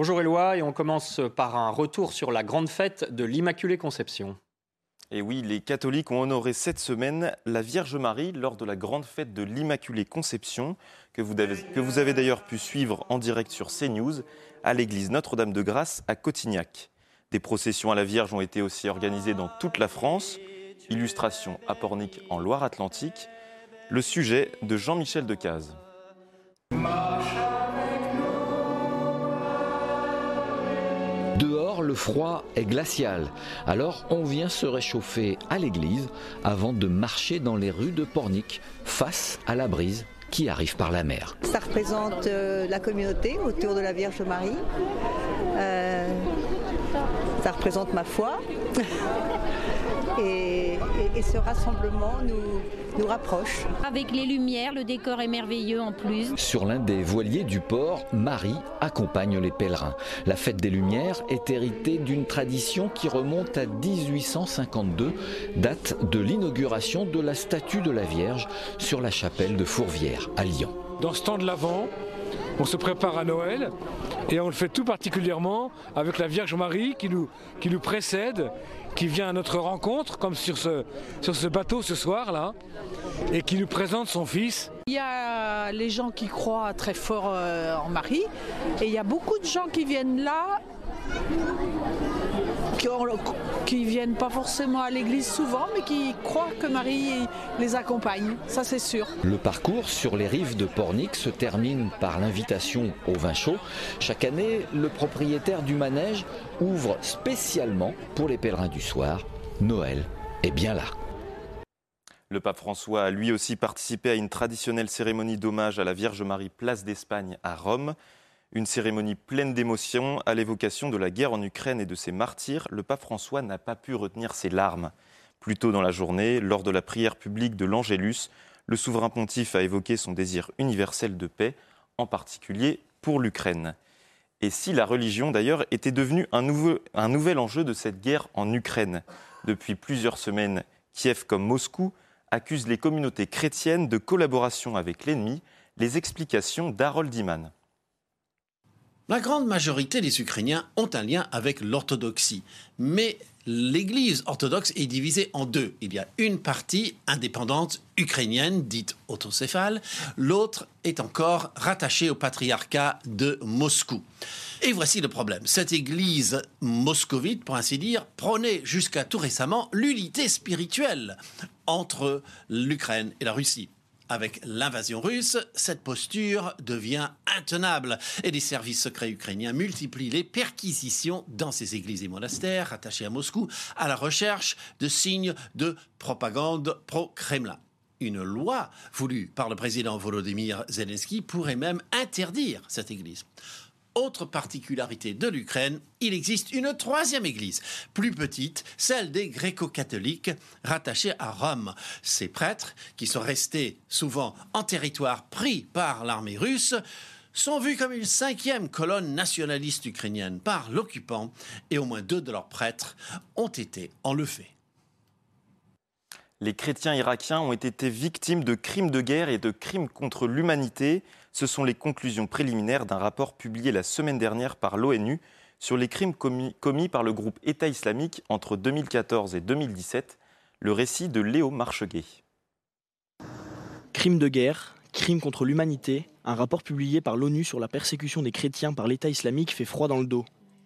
Bonjour Éloi, et on commence par un retour sur la grande fête de l'Immaculée Conception. Et oui, les catholiques ont honoré cette semaine la Vierge Marie lors de la grande fête de l'Immaculée Conception, que vous avez, d'ailleurs pu suivre en direct sur CNews à l'église Notre-Dame de Grâce à Cotignac. Des processions à la Vierge ont été aussi organisées dans toute la France. Illustration à Pornic en Loire-Atlantique. Le sujet de Jean-Michel Decaze. Le froid est glacial. Alors, on vient se réchauffer à l'église avant de marcher dans les rues de Pornic face à la brise qui arrive par la mer. Ça représente euh, la communauté autour de la Vierge Marie. Euh, ça représente ma foi. et, et- et ce rassemblement nous, nous rapproche. Avec les lumières, le décor est merveilleux en plus. Sur l'un des voiliers du port, Marie accompagne les pèlerins. La fête des Lumières est héritée d'une tradition qui remonte à 1852, date de l'inauguration de la statue de la Vierge sur la chapelle de Fourvière à Lyon. Dans ce temps de l'Avent, on se prépare à Noël et on le fait tout particulièrement avec la Vierge Marie qui nous, précède, qui vient à notre rencontre, comme sur ce, sur ce bateau ce soir-là, et qui nous présente son fils. Il y a les gens qui croient très fort euh, en Marie et il y a beaucoup de gens qui viennent là qui, viennent pas forcément à l'église souvent mais qui croient que Marie les accompagne, ça c'est sûr. Le parcours sur les rives de Pornic se termine par l'invitation au vin chaud. Chaque année, le propriétaire du manège ouvre spécialement pour les pèlerins du soir. Noël est bien là. Le pape François a lui aussi participé à une traditionnelle cérémonie d'hommage à la Vierge Marie place d'Espagne à Rome. Une cérémonie pleine d'émotions à l'évocation de la guerre en Ukraine et de ses martyrs. Le pape François n'a pas pu retenir ses larmes. Plus tôt dans la journée, lors de la prière publique de l'Angélus, le souverain pontife a évoqué son désir universel de paix, en particulier pour l'Ukraine. Et si la religion, d'ailleurs, était devenue un, nouvel enjeu de cette guerre en Ukraine? Depuis plusieurs semaines, Kiev comme Moscou accusent les communautés chrétiennes de collaboration avec l'ennemi. Les explications d'Harold Iman. La grande majorité des Ukrainiens ont un lien avec l'orthodoxie, mais l'Église orthodoxe est divisée en deux. Il y a une partie indépendante ukrainienne, dite autocéphale, l'autre est encore rattachée au patriarcat de Moscou. Et voici le problème. Cette Église moscovite, pour ainsi dire, prônait jusqu'à tout récemment l'unité spirituelle entre l'Ukraine et la Russie. Avec l'invasion russe, cette posture devient intenable et les services secrets ukrainiens multiplient les perquisitions dans ces églises et monastères rattachés à Moscou à la recherche de signes de propagande pro-Kremlin. Une loi voulue par le président Volodymyr Zelensky pourrait même interdire cette église. Autre particularité de l'Ukraine, il existe une troisième église, plus petite, celle des gréco-catholiques, rattachée à Rome. Ces prêtres, qui sont restés souvent en territoire pris par l'armée russe, sont vus comme une cinquième colonne nationaliste ukrainienne par l'occupant, et au moins deux de leurs prêtres ont été enlevés. Les chrétiens irakiens ont été victimes de crimes de guerre et de crimes contre l'humanité. Ce sont les conclusions préliminaires d'un rapport publié la semaine dernière par l'ONU sur les crimes commis, par le groupe État islamique entre 2014 et 2017. Le récit de Léo Marcheguet. Crimes de guerre, crimes contre l'humanité, un rapport publié par l'ONU sur la persécution des chrétiens par l'État islamique fait froid dans le dos.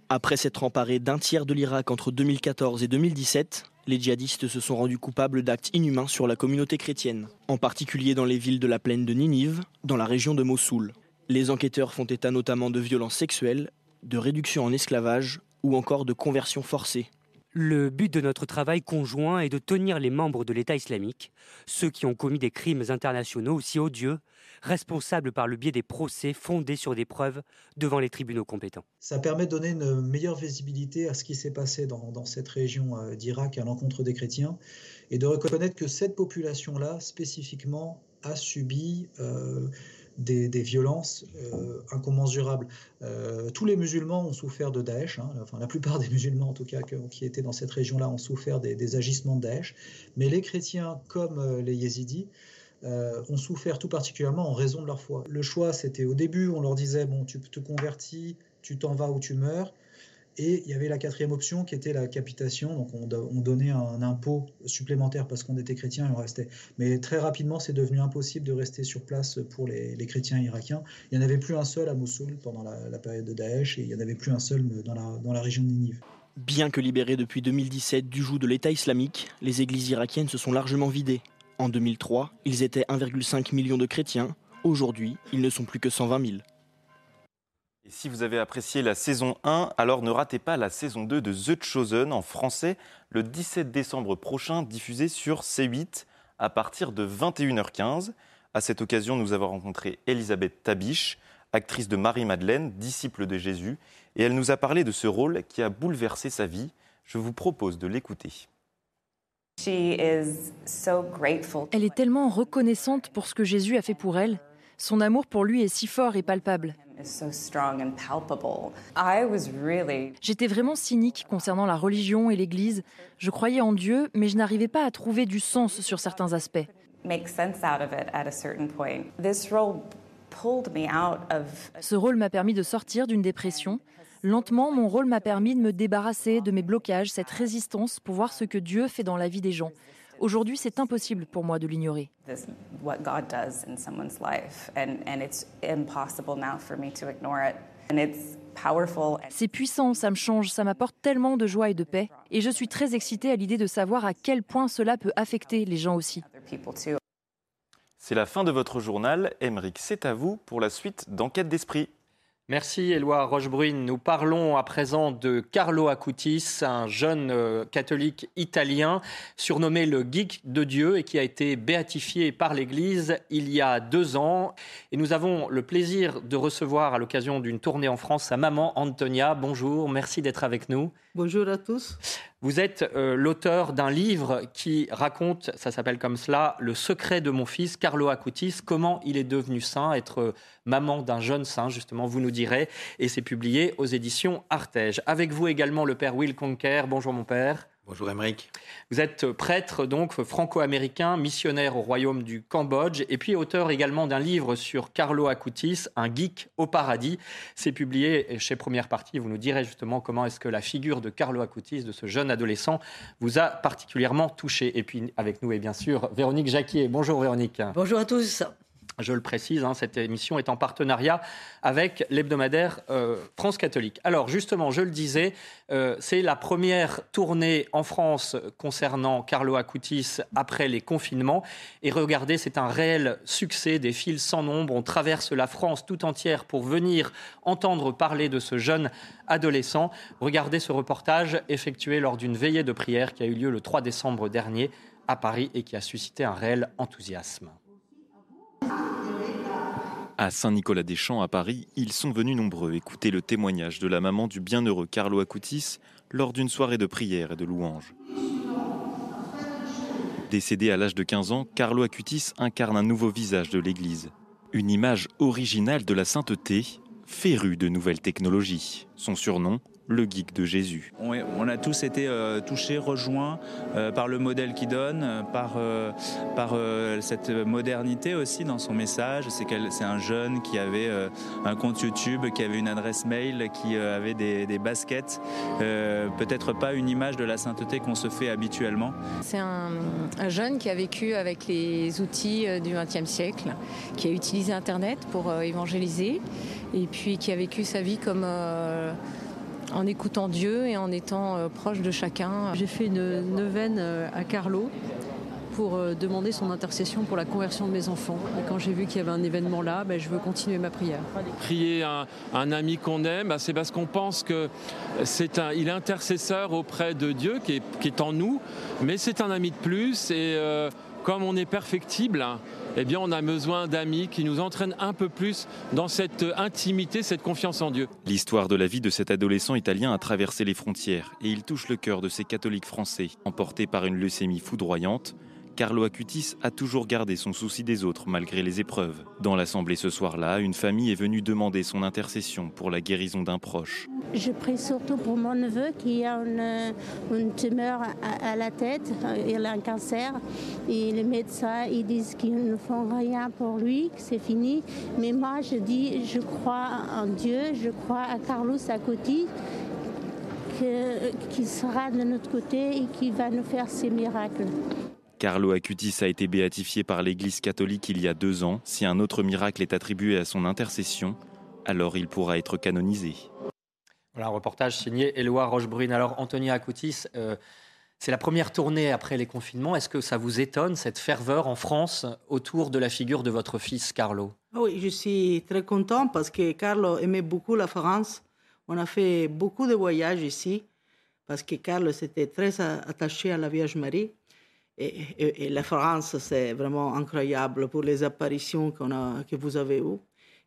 Après s'être emparé d'un tiers de l'Irak entre 2014 et 2017, les djihadistes se sont rendus coupables d'actes inhumains sur la communauté chrétienne, en particulier dans les villes de la plaine de Ninive, dans la région de Mossoul. Les enquêteurs font état notamment de violences sexuelles, de réduction en esclavage ou encore de conversion forcée. Le but de notre travail conjoint est de tenir les membres de l'État islamique, ceux qui ont commis des crimes internationaux aussi odieux, responsables par le biais des procès fondés sur des preuves devant les tribunaux compétents. Ça permet de donner une meilleure visibilité à ce qui s'est passé dans, cette région euh, d'Irak à l'encontre des chrétiens et de reconnaître que cette population-là, spécifiquement, a subi euh, des, des, violences euh, incommensurables. Euh, tous les musulmans ont souffert de Daesh, hein, enfin la plupart des musulmans en tout cas qui étaient dans cette région-là ont souffert des, agissements de Daesh, mais les chrétiens comme euh, les yézidis ont souffert tout particulièrement en raison de leur foi. Le choix, c'était au début, on leur disait, bon, tu te convertis tu t'en vas ou tu meurs. Et il y avait la quatrième option qui était la capitation. Donc on, donnait un impôt supplémentaire parce qu'on était chrétien et on restait. Mais très rapidement, c'est devenu impossible de rester sur place pour les, chrétiens irakiens. Il n'y en avait plus un seul à Mossoul pendant la, période de Daesh et il n'y en avait plus un seul dans la, région de Ninive. Bien que libérés depuis 2017 du joug de l'État islamique, les églises irakiennes se sont largement vidées. En 2003, ils étaient 1,5 million de chrétiens. Aujourd'hui, ils ne sont plus que 120 000. Et si vous avez apprécié la saison 1, alors ne ratez pas la saison 2 de The Chosen en français le 17 décembre prochain, diffusé sur C8 à partir de 21h15. À cette occasion, nous avons rencontré Elisabeth Tabiche, actrice de Marie-Madeleine, disciple de Jésus, et elle nous a parlé de ce rôle qui a bouleversé sa vie. Je vous propose de l'écouter. Elle est tellement reconnaissante pour ce que Jésus a fait pour elle. Son amour pour lui est si fort et palpable. J'étais vraiment cynique concernant la religion et l'Église. Je croyais en Dieu, mais je n'arrivais pas à trouver du sens sur certains aspects. Ce rôle m'a permis de sortir d'une dépression. Lentement, mon rôle m'a permis de me débarrasser de mes blocages, cette résistance pour voir ce que Dieu fait dans la vie des gens. Aujourd'hui, c'est impossible pour moi de l'ignorer. C'est puissant, ça me change, ça m'apporte tellement de joie et de paix. Et je suis très excitée à l'idée de savoir à quel point cela peut affecter les gens aussi. C'est la fin de votre journal. Emeric, c'est à vous pour la suite d'Enquête d'Esprit. Merci Éloi Rochebrune. Nous parlons à présent de Carlo Acutis, un jeune euh, catholique italien surnommé le geek de Dieu et qui a été béatifié par l'Église il y a deux ans. Et nous avons le plaisir de recevoir à l'occasion d'une tournée en France sa maman Antonia. Bonjour, merci d'être avec nous. Bonjour à tous. Vous êtes euh, l'auteur d'un livre qui raconte, ça s'appelle comme cela, Le secret de mon fils, Carlo Acutis, comment il est devenu saint, être euh, maman d'un jeune saint, justement, vous nous direz, et c'est publié aux éditions Artege. Avec vous également le père Will Conker. Bonjour mon père. Bonjour Émeric. Vous êtes prêtre donc franco-américain, missionnaire au royaume du Cambodge et puis auteur également d'un livre sur Carlo Acutis, un geek au paradis. C'est publié chez Première Partie. Vous nous direz justement comment est-ce que la figure de Carlo Acutis, de ce jeune adolescent, vous a particulièrement touché. Et puis avec nous est bien sûr Véronique Jacquier. Bonjour Véronique. Bonjour à tous. Je le précise, hein, cette émission est en partenariat avec l'hebdomadaire euh, France catholique. Alors justement, je le disais, euh, c'est la première tournée en France concernant Carlo Acutis après les confinements. Et regardez, c'est un réel succès, des fils sans nombre. On traverse la France tout entière pour venir entendre parler de ce jeune adolescent. Regardez ce reportage effectué lors d'une veillée de prière qui a eu lieu le 3 décembre dernier à Paris et qui a suscité un réel enthousiasme. À Saint-Nicolas-des-Champs, à Paris, ils sont venus nombreux écouter le témoignage de la maman du bienheureux Carlo Acutis lors d'une soirée de prière et de louanges. Décédé à l'âge de 15 ans, Carlo Acutis incarne un nouveau visage de l'Église. Une image originale de la sainteté, férue de nouvelles technologies. Son surnom, le geek de Jésus. On a tous été euh, touchés, rejoints euh, par le modèle qu'il donne, euh, par, cette modernité aussi dans son message. C'est un jeune qui avait un compte YouTube, qui avait une adresse mail, qui avait des, baskets. Peut-être pas une image de la sainteté qu'on se fait habituellement. C'est un, un, jeune qui a vécu avec les outils du XXe siècle, qui a utilisé Internet pour évangéliser et puis qui a vécu sa vie comme en écoutant Dieu et en étant euh, proche de chacun. J'ai fait une neuvaine euh, à Carlo pour euh, demander son intercession pour la conversion de mes enfants. Et quand j'ai vu qu'il y avait un événement là, ben, je veux continuer ma prière. Prier un, un ami qu'on aime, bah, c'est parce qu'on pense que c'est un, il est intercesseur auprès de Dieu qui est, qui est en nous, mais c'est un ami de plus et comme on est perfectible, eh bien, on a besoin d'amis qui nous entraînent un peu plus dans cette intimité, cette confiance en Dieu. L'histoire de la vie de cet adolescent italien a traversé les frontières et il touche le cœur de ces catholiques français. Emportés par une leucémie foudroyante, Carlo Acutis a toujours gardé son souci des autres malgré les épreuves. Dans l'assemblée ce soir-là, une famille est venue demander son intercession pour la guérison d'un proche. Je prie surtout pour mon neveu qui a une, tumeur à, à, la tête, il a un cancer. Et les médecins ils disent qu'ils ne font rien pour lui, que c'est fini. Mais moi je dis, je crois en Dieu, je crois à Carlos Acutis qui sera de notre côté et qui va nous faire ces miracles. Carlo Acutis a été béatifié par l'Église catholique il y a deux ans. Si un autre miracle est attribué à son intercession, alors il pourra être canonisé. Voilà un reportage signé Éloi Rochebrune. Alors, Antonia Acutis, euh, c'est la première tournée après les confinements. Est-ce que ça vous étonne, cette ferveur en France autour de la figure de votre fils Carlo? Oui, je suis très content parce que Carlo aimait beaucoup la France. On a fait beaucoup de voyages ici parce que Carlo s'était très attaché à la Vierge Marie. Et, la France, c'est vraiment incroyable pour les apparitions qu'on a, que vous avez eues.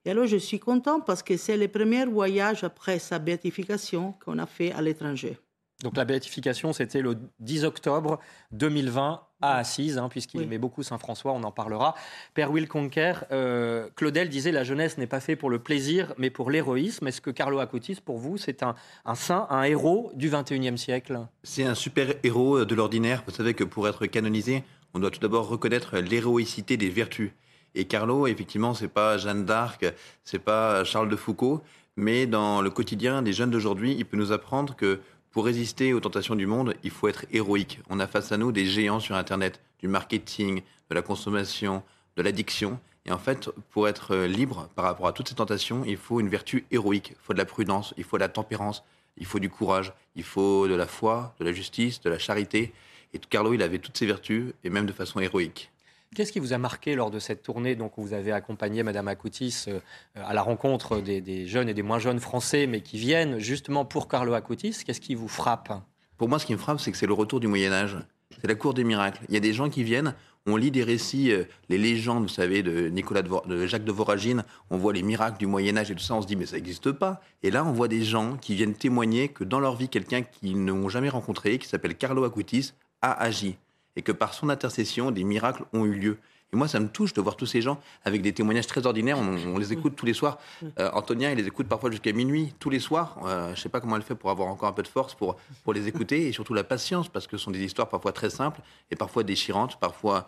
Et alors, je suis content parce que c'est le premier voyage après sa béatification qu'on a fait à l'étranger. Donc la béatification, c'était le 10 octobre 2020 à Assise, hein, puisqu'il oui. aimait beaucoup Saint-François, on en parlera. Père Will Conquer, euh, Claudel disait la jeunesse n'est pas faite pour le plaisir, mais pour l'héroïsme. Est-ce que Carlo Acutis, pour vous, c'est un, un, saint, un héros du 21e siècle? C'est un super héros de l'ordinaire. Vous savez que pour être canonisé, on doit tout d'abord reconnaître l'héroïcité des vertus. Et Carlo, effectivement, c'est pas Jeanne d'Arc, c'est pas Charles de Foucault, mais dans le quotidien des jeunes d'aujourd'hui, il peut nous apprendre que pour résister aux tentations du monde, il faut être héroïque. On a face à nous des géants sur Internet, du marketing, de la consommation, de l'addiction. Et en fait, pour être libre par rapport à toutes ces tentations, il faut une vertu héroïque. Il faut de la prudence, il faut de la tempérance, il faut du courage, il faut de la foi, de la justice, de la charité. Et Carlo, il avait toutes ces vertus, et même de façon héroïque. Qu'est-ce qui vous a marqué lors de cette tournée Donc, vous avez accompagné Madame Acutis euh, à la rencontre des, jeunes et des moins jeunes Français, mais qui viennent justement pour Carlo Acutis. Qu'est-ce qui vous frappe? Pour moi, ce qui me frappe, c'est que c'est le retour du Moyen Âge. C'est la cour des miracles. Il y a des gens qui viennent. On lit des récits, euh, les légendes, vous savez, de Nicolas de, de, Jacques de Voragine. On voit les miracles du Moyen Âge et tout ça. On se dit mais ça n'existe pas. Et là, on voit des gens qui viennent témoigner que dans leur vie, quelqu'un qu'ils n'ont jamais rencontré, qui s'appelle Carlo Acutis, a agi et que par son intercession, des miracles ont eu lieu. Et moi, ça me touche de voir tous ces gens avec des témoignages très ordinaires. On, on les écoute tous les soirs. Euh, Antonia, il les écoute parfois jusqu'à minuit, tous les soirs. Euh, je ne sais pas comment elle fait pour avoir encore un peu de force pour, pour les écouter et surtout la patience, parce que ce sont des histoires parfois très simples et parfois déchirantes, parfois,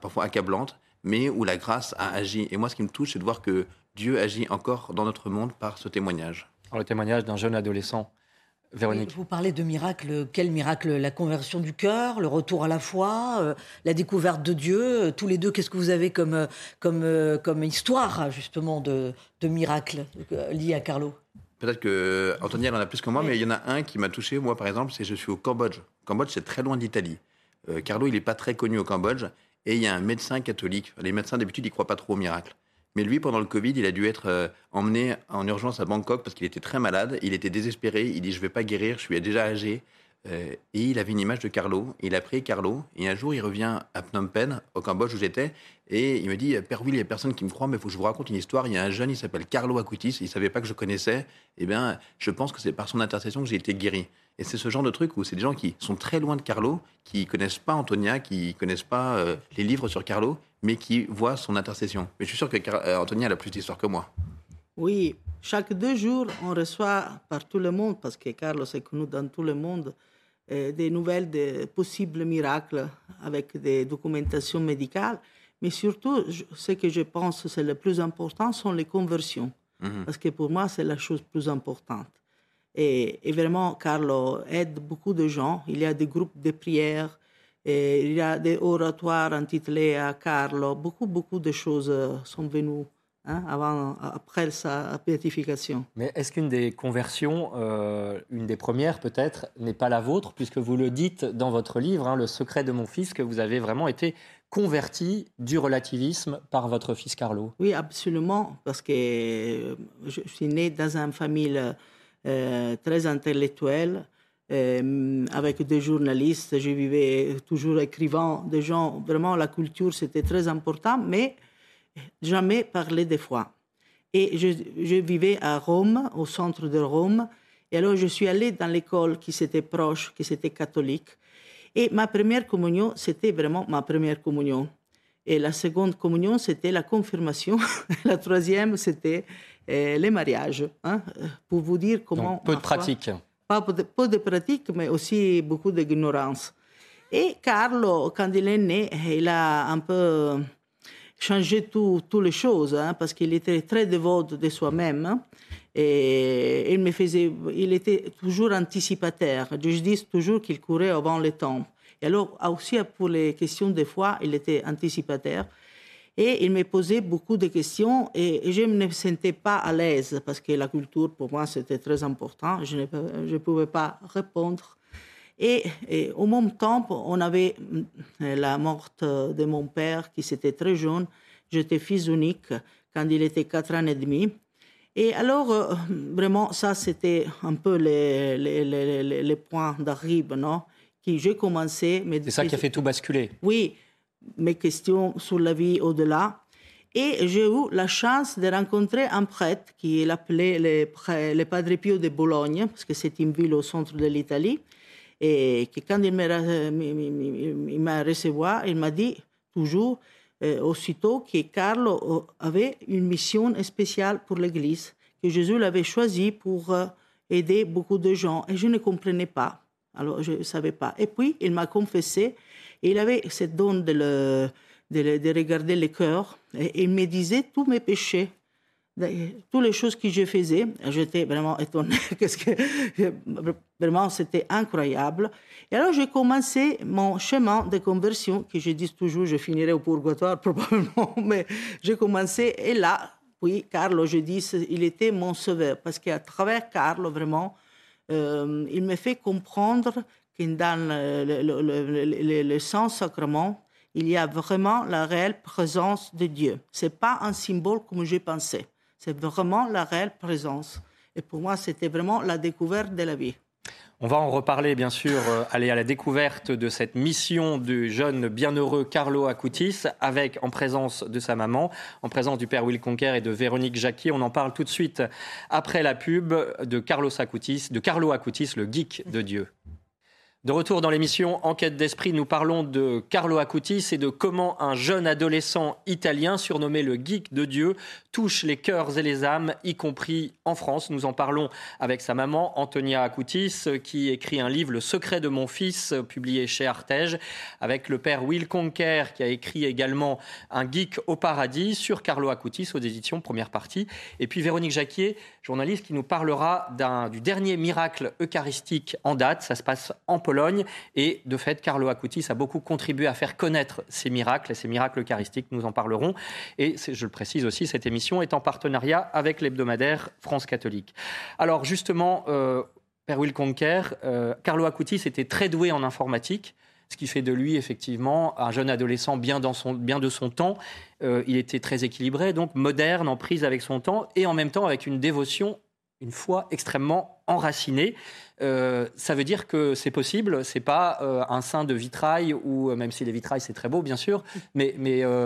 parfois accablantes, mais où la grâce a agi. Et moi, ce qui me touche, c'est de voir que Dieu agit encore dans notre monde par ce témoignage. Alors, le témoignage d'un jeune adolescent Véronique. Vous parlez de miracle. Quel miracle? La conversion du cœur, le retour à la foi, euh, la découverte de Dieu. Euh, tous les deux, qu'est-ce que vous avez comme, euh, comme, euh, comme histoire, justement, de, de miracle euh, lié à Carlo? Peut-être que Antonia en a plus que moi, oui. mais il y en a un qui m'a touché, moi, par exemple, c'est je suis au Cambodge. Le Cambodge, c'est très loin d'Italie. Euh, Carlo, il n'est pas très connu au Cambodge. Et il y a un médecin catholique. Les médecins, d'habitude, ils ne croient pas trop au miracle. Mais lui, pendant le Covid, il a dû être euh, emmené en urgence à Bangkok parce qu'il était très malade. Il était désespéré. Il dit Je ne vais pas guérir, je suis déjà âgé. Euh, et il avait une image de Carlo. Il a pris Carlo. Et un jour, il revient à Phnom Penh, au Cambodge où j'étais. Et il me dit Père Will, il n'y a personne qui me croit, mais il faut que je vous raconte une histoire. Il y a un jeune, il s'appelle Carlo Acutis. Il ne savait pas que je connaissais. Eh bien, je pense que c'est par son intercession que j'ai été guéri. Et c'est ce genre de truc où c'est des gens qui sont très loin de Carlo, qui connaissent pas Antonia, qui connaissent pas euh, les livres sur Carlo, mais qui voient son intercession. Mais je suis sûr que euh, Antonia a plus d'histoire que moi. Oui, chaque deux jours, on reçoit par tout le monde, parce que Carlo est connu dans tout le monde, euh, des nouvelles de possibles miracles avec des documentations médicales. Mais surtout, ce que je pense c'est le plus important sont les conversions. -hmm. Parce que pour moi, c'est la chose plus importante. Et, et, vraiment, Carlo aide beaucoup de gens. Il y a des groupes de prières, et il y a des oratoires intitulés à Carlo. Beaucoup, beaucoup de choses sont venues hein, avant, après sa béatification. Mais est-ce qu'une des conversions, euh, une des premières peut-être, n'est pas la vôtre, puisque vous le dites dans votre livre, hein, Le secret de mon fils, que vous avez vraiment été converti du relativisme par votre fils Carlo? Oui, absolument, parce que je suis né dans une famille euh, très intellectuelle, euh, avec des journalistes. Je vivais toujours écrivant des gens. Vraiment, la culture, c'était très important, mais jamais parler des fois. Et je, je, vivais à Rome, au centre de Rome. Et alors, je suis allée dans l'école qui était proche, qui était catholique. Et ma première communion, c'était vraiment ma première communion. Et la seconde communion, c'était la confirmation. la troisième, c'était euh, les mariages. Hein, pour vous dire comment. Donc, peu de pratique. Pas peu de, peu de pratique, mais aussi beaucoup d'ignorance. Et Carlo, quand il est né, il a un peu changé toutes les choses, hein, parce qu'il était très dévot de soi-même. Hein. et il me faisait, il était toujours anticipataire. Je dis toujours qu'il courait avant le temps. Et alors, aussi pour les questions de foi, il était anticipataire. Et il me posait beaucoup de questions et je ne me sentais pas à l'aise parce que la culture, pour moi, c'était très important. Je ne pouvais pas répondre. Et, au même temps, on avait euh, la mort de mon père qui était très jeune. J'étais fils unique quand il était quatre ans et demi. Et alors, euh, vraiment, ça, c'était un peu les, les, les, les points d'arrivée, non qui j'ai commencé. C'est ça qui a fait tout basculer. Oui, mes questions sur la vie au-delà. Et j'ai eu la chance de rencontrer un prêtre qui est le, le Padre Pio de Bologne, parce que c'est une ville au centre de l'Italie. Et que quand il m'a reçu, il m'a dit toujours, euh, aussitôt, que Carlo avait une mission spéciale pour l'Église, que Jésus l'avait choisi pour euh, aider beaucoup de gens. Et je ne comprenais pas. Alors, je ne savais pas. Et puis, il m'a confessé. Et il avait cette don de, de, regarder le cœur. Et il me disait tous mes péchés, toutes les choses que je faisais. J'étais vraiment étonnée. vraiment, c'était incroyable. Et alors, j'ai commencé mon chemin de conversion, que je dis toujours, je finirai au purgatoire probablement, mais j'ai commencé. Et là, oui, Carlo, je dis, il était mon sauveur. Parce qu'à travers Carlo, vraiment, euh, il me fait comprendre que dans le, le, le, Saint-Sacrement, il y a vraiment la réelle présence de Dieu. Ce n'est pas un symbole comme je pensais, c'est vraiment la réelle présence. Et pour moi, c'était vraiment la découverte de la vie. On va en reparler, bien sûr, euh, aller à la découverte de cette mission du jeune bienheureux Carlo Acutis, avec en présence de sa maman, en présence du père Will Conquer et de Véronique Jacquier. On en parle tout de suite après la pub de Carlos Acutis, de Carlo Acutis, le geek de Dieu. De retour dans l'émission Enquête d'esprit, nous parlons de Carlo Acutis et de comment un jeune adolescent italien surnommé le geek de Dieu touche les cœurs et les âmes, y compris en France. Nous en parlons avec sa maman, Antonia Acutis, qui écrit un livre, Le secret de mon fils, publié chez Artege, avec le père Will Conker, qui a écrit également Un geek au paradis sur Carlo Acutis aux éditions première partie. Et puis Véronique Jacquier, journaliste qui nous parlera du dernier miracle eucharistique en date. Ça se passe en Pologne. Et de fait, Carlo Acutis a beaucoup contribué à faire connaître ces miracles, et ces miracles eucharistiques. Nous en parlerons. Et je le précise aussi, cette émission est en partenariat avec l'hebdomadaire France catholique. Alors justement, euh, Père Will Conker, euh, Carlo Acutis était très doué en informatique ce qui fait de lui effectivement un jeune adolescent bien, de son temps. Euh, il était très équilibré, donc moderne, en prise avec son temps, et en même temps avec une dévotion, une foi extrêmement enracinée. Euh, ça veut dire que c'est possible, c'est pas euh, un saint de vitrail, ou même si les vitrailles c'est très beau bien sûr, mais,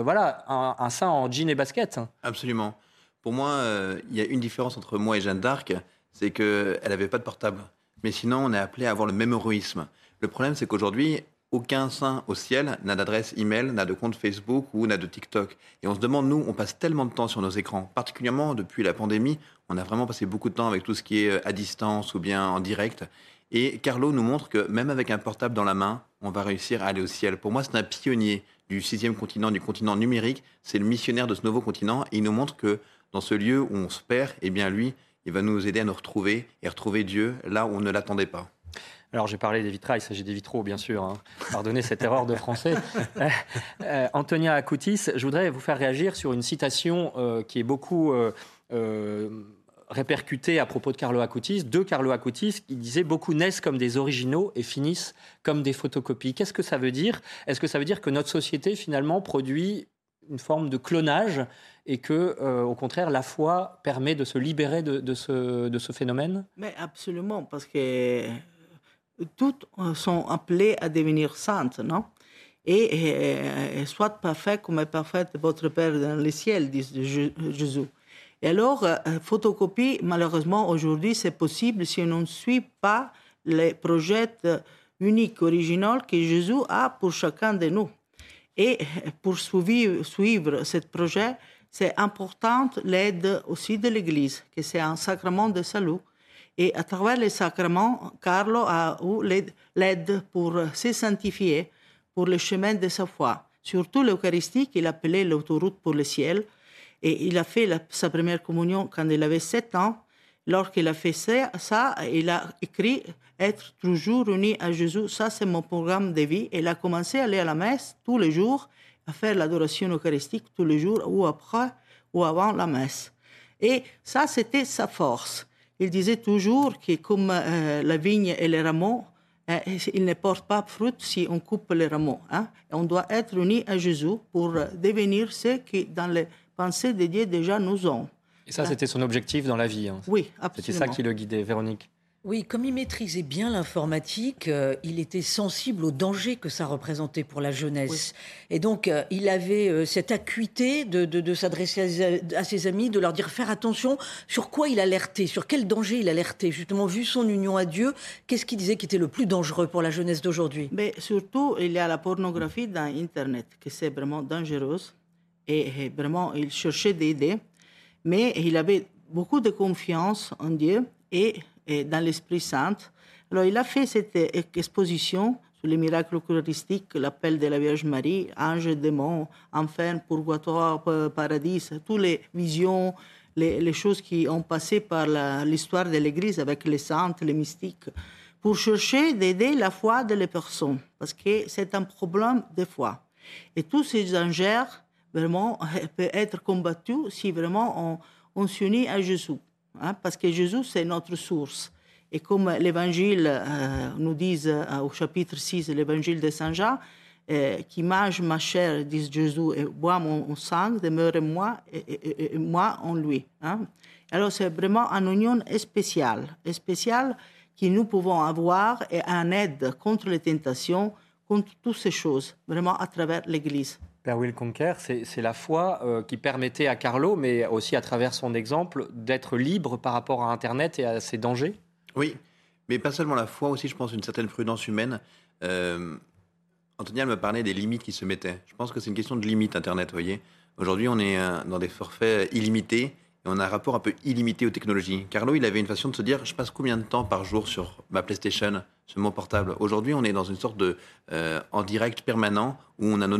voilà, un, un, saint en jean et basket. Absolument. Pour moi, il y a une différence entre moi et Jeanne d'Arc, c'est qu'elle n'avait pas de portable. Mais sinon, on est appelé à avoir le même héroïsme. Le problème, c'est qu'aujourd'hui, aucun saint au ciel n'a d'adresse email, n'a de compte Facebook ou n'a de TikTok. Et on se demande, nous, on passe tellement de temps sur nos écrans, particulièrement depuis la pandémie, on a vraiment passé beaucoup de temps avec tout ce qui est euh, à distance ou bien en direct. Et Carlo nous montre que même avec un portable dans la main, on va réussir à aller au ciel. Pour moi, c'est un pionnier du sixième continent, du continent numérique. C'est le missionnaire de ce nouveau continent. Et il nous montre que dans ce lieu où on se perd, eh bien lui, il va nous aider à nous retrouver et retrouver Dieu là où on ne l'attendait pas. Alors j'ai parlé des vitrailles, il s'agit des vitraux bien sûr. Hein. Pardonnez cette erreur de français. Euh, euh, Antonia Akoutis, je voudrais vous faire réagir sur une citation euh, qui est beaucoup répercutée à propos de Carlo Acutis, de Carlo Acutis, qui disait beaucoup naissent comme des originaux et finissent comme des photocopies. Qu'est-ce que ça veut dire? Est-ce que ça veut dire que notre société finalement produit une forme de clonage et que, au contraire, la foi permet de se libérer de, ce, de ce phénomène? Mais absolument, parce que toutes sont appelées à devenir saintes, non? Et, soit parfait comme est parfait votre Père dans le ciel, dit Jésus. Et alors, euh, photocopie, malheureusement, aujourd'hui, c'est possible si on ne suit pas les projets unique, original que Jésus a pour chacun de nous. Et pour suivre, suivre ce projet, c'est important l'aide aussi de l'Église, que c'est un sacrement de salut. Et à travers les sacrements, Carlo a eu l'aide pour se sanctifier pour le chemin de sa foi. Surtout l'Eucharistie qu'il appelait l'autoroute pour le ciel. Et il a fait sa première communion quand il avait 7 ans. Lorsqu'il a fait ça, ça, il a écrit être toujours uni à Jésus. Ça, c'est mon programme de vie. Et il a commencé à aller à la messe tous les jours, à faire l'adoration eucharistique tous les jours, ou après, ou avant la messe. Et ça, c'était sa force. Il disait toujours que comme euh, la vigne et les rameaux, euh, il ne portent pas fruit si on coupe les rameaux. Hein. On doit être unis à Jésus pour devenir ce qui, dans les pensées de Dieu, déjà nous ont. Et ça, c'était son objectif dans la vie. Hein. Oui, absolument. C'était ça qui le guidait, Véronique. Oui, comme il maîtrisait bien l'informatique, euh, il était sensible au danger que ça représentait pour la jeunesse. Et donc, euh, il avait euh, cette acuité de, de, s'adresser à, ses amis, de leur dire faire attention sur quoi il alertait, sur quel danger il alertait. Justement, vu son union à Dieu, qu'est-ce qu'il disait qui était le plus dangereux pour la jeunesse d'aujourd'hui? Mais surtout, il y a la pornographie dans Internet, qui c'est vraiment dangereuse. Et, et vraiment, il cherchait des idées, mais il avait beaucoup de confiance en Dieu et et dans l'Esprit Saint. Alors, il a fait cette exposition sur les miracles eucharistiques, l'appel de la Vierge Marie, ange, démon, enfer, purgatoire, paradis, toutes les visions, les, choses qui ont passé par l'histoire de l'Église avec les saints, les mystiques, pour chercher d'aider la foi de les personnes, parce que c'est un problème de foi. Et tous ces dangers, vraiment, peuvent être combattus si vraiment on s'unit à Jésus. Hein, parce que Jésus, c'est notre source. Et comme l'Évangile euh, nous dit euh, au chapitre 6, l'Évangile de Saint Jean, euh, qui mange ma chair, dit Jésus, et boit mon sang, demeure moi et, moi en lui. Hein. Alors c'est vraiment une union spéciale, spéciale que nous pouvons avoir et en aide contre les tentations, contre toutes ces choses, vraiment à travers l'Église. Père Will Conquer, c'est la foi euh, qui permettait à Carlo, mais aussi à travers son exemple, d'être libre par rapport à Internet et à ses dangers Oui, mais pas seulement la foi, aussi je pense une certaine prudence humaine. Euh, Antonia me parlait des limites qui se mettaient. Je pense que c'est une question de limite Internet, vous voyez. Aujourd'hui, on est euh, dans des forfaits illimités et on a un rapport un peu illimité aux technologies. Carlo, il avait une façon de se dire, je passe combien de temps par jour sur ma PlayStation? Ce portable. Aujourd'hui, on est dans une sorte de euh, en direct permanent où on a nos,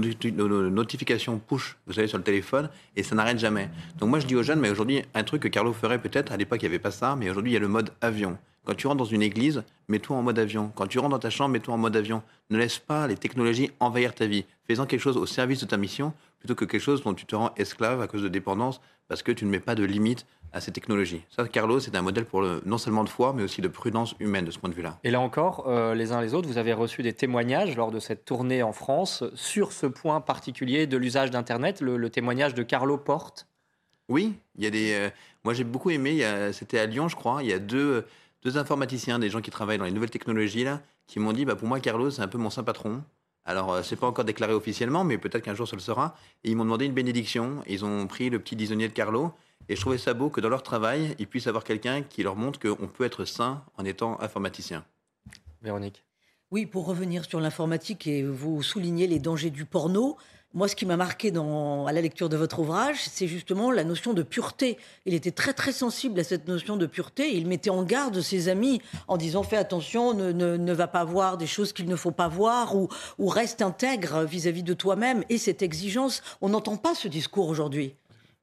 notifications push, vous savez, sur le téléphone, et ça n'arrête jamais. Donc moi, je dis aux jeunes, mais aujourd'hui, un truc que Carlo ferait peut-être, à l'époque, il n'y avait pas ça, mais aujourd'hui, il y a le mode avion. Quand tu rentres dans une église, mets-toi en mode avion. Quand tu rentres dans ta chambre, mets-toi en mode avion. Ne laisse pas les technologies envahir ta vie. Fais-en quelque chose au service de ta mission, plutôt que quelque chose dont tu te rends esclave à cause de dépendance, parce que tu ne mets pas de limite à ces technologies. Ça, Carlos, c'est un modèle pour le, non seulement de foi, mais aussi de prudence humaine de ce point de vue-là. Et là encore, euh, les uns les autres, vous avez reçu des témoignages lors de cette tournée en France sur ce point particulier de l'usage d'Internet, le, témoignage de Carlo Porte. Oui, il y a des. Euh, moi, j'ai beaucoup aimé. C'était à Lyon, je crois. Il y a deux, deux informaticiens, des gens qui travaillent dans les nouvelles technologies là, qui m'ont dit, bah, pour moi, Carlos, c'est un peu mon saint patron. Alors, euh, c'est pas encore déclaré officiellement, mais peut-être qu'un jour ça le sera. Et ils m'ont demandé une bénédiction. Ils ont pris le petit disonnier de Carlo et je trouvais ça beau que dans leur travail, ils puissent avoir quelqu'un qui leur montre qu'on peut être sain en étant informaticien. Véronique. Oui, pour revenir sur l'informatique et vous souligner les dangers du porno, moi, ce qui m'a marqué dans, à la lecture de votre ouvrage, c'est justement la notion de pureté. Il était très très sensible à cette notion de pureté. Il mettait en garde ses amis en disant fais attention, ne, ne, va pas voir des choses qu'il ne faut pas voir ou, ou reste intègre vis-à-vis -vis de toi-même. Et cette exigence, on n'entend pas ce discours aujourd'hui.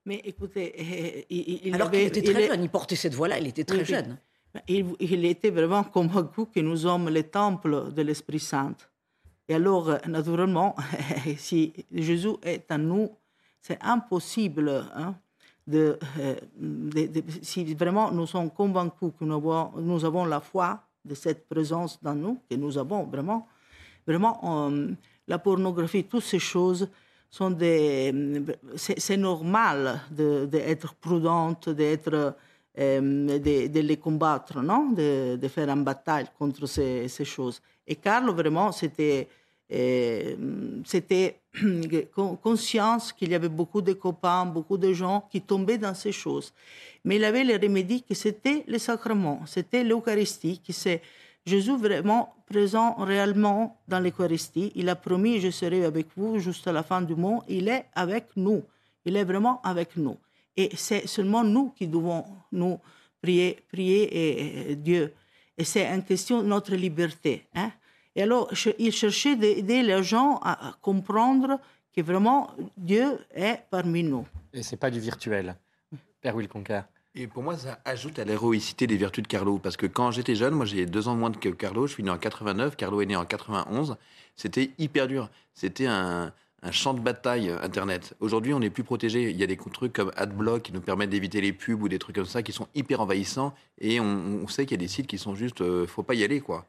Mais écoutez, euh, il, alors qu'il était très jeune, il portait cette voix-là, il était très jeune. Il, était vraiment convaincu que nous sommes le temple de l'Esprit Saint. Et alors, naturellement, si Jésus est en nous, c'est impossible hein, euh, Si vraiment nous sommes convaincus que nous avons, la foi de cette présence dans nous, que nous avons vraiment, vraiment euh, la pornographie, toutes ces choses, sont. C'est normal d'être de, prudente, d'être. Euh, de, les combattre, non de, faire une bataille contre ces, choses. Et Carlo, vraiment, c'était c'était conscience qu'il y avait beaucoup de copains, beaucoup de gens qui tombaient dans ces choses. Mais il avait le remède que c'était le sacrement, c'était l'Eucharistie, qui c'est Jésus vraiment présent réellement dans l'Eucharistie. Il a promis, je serai avec vous jusqu'à la fin du monde. Il est avec nous. Il est vraiment avec nous. Et c'est seulement nous qui devons nous prier, prier et, Dieu. Et c'est une question de notre liberté. Hein? Et alors, il cherchait d'aider les gens à comprendre que vraiment Dieu est parmi nous. Et c'est pas du virtuel, Père Will Et pour moi, ça ajoute à l'héroïcité des vertus de Carlo. Parce que quand j'étais jeune, moi j'ai deux ans de moins que Carlo, je suis né en 89, Carlo est né en 91, c'était hyper dur. C'était un, champ de bataille Internet. Aujourd'hui, on est plus protégé. Il y a des trucs comme AdBlock qui nous permettent d'éviter les pubs ou des trucs comme ça qui sont hyper envahissants. Et on, sait qu'il y a des sites qui sont juste, euh, faut pas y aller, quoi.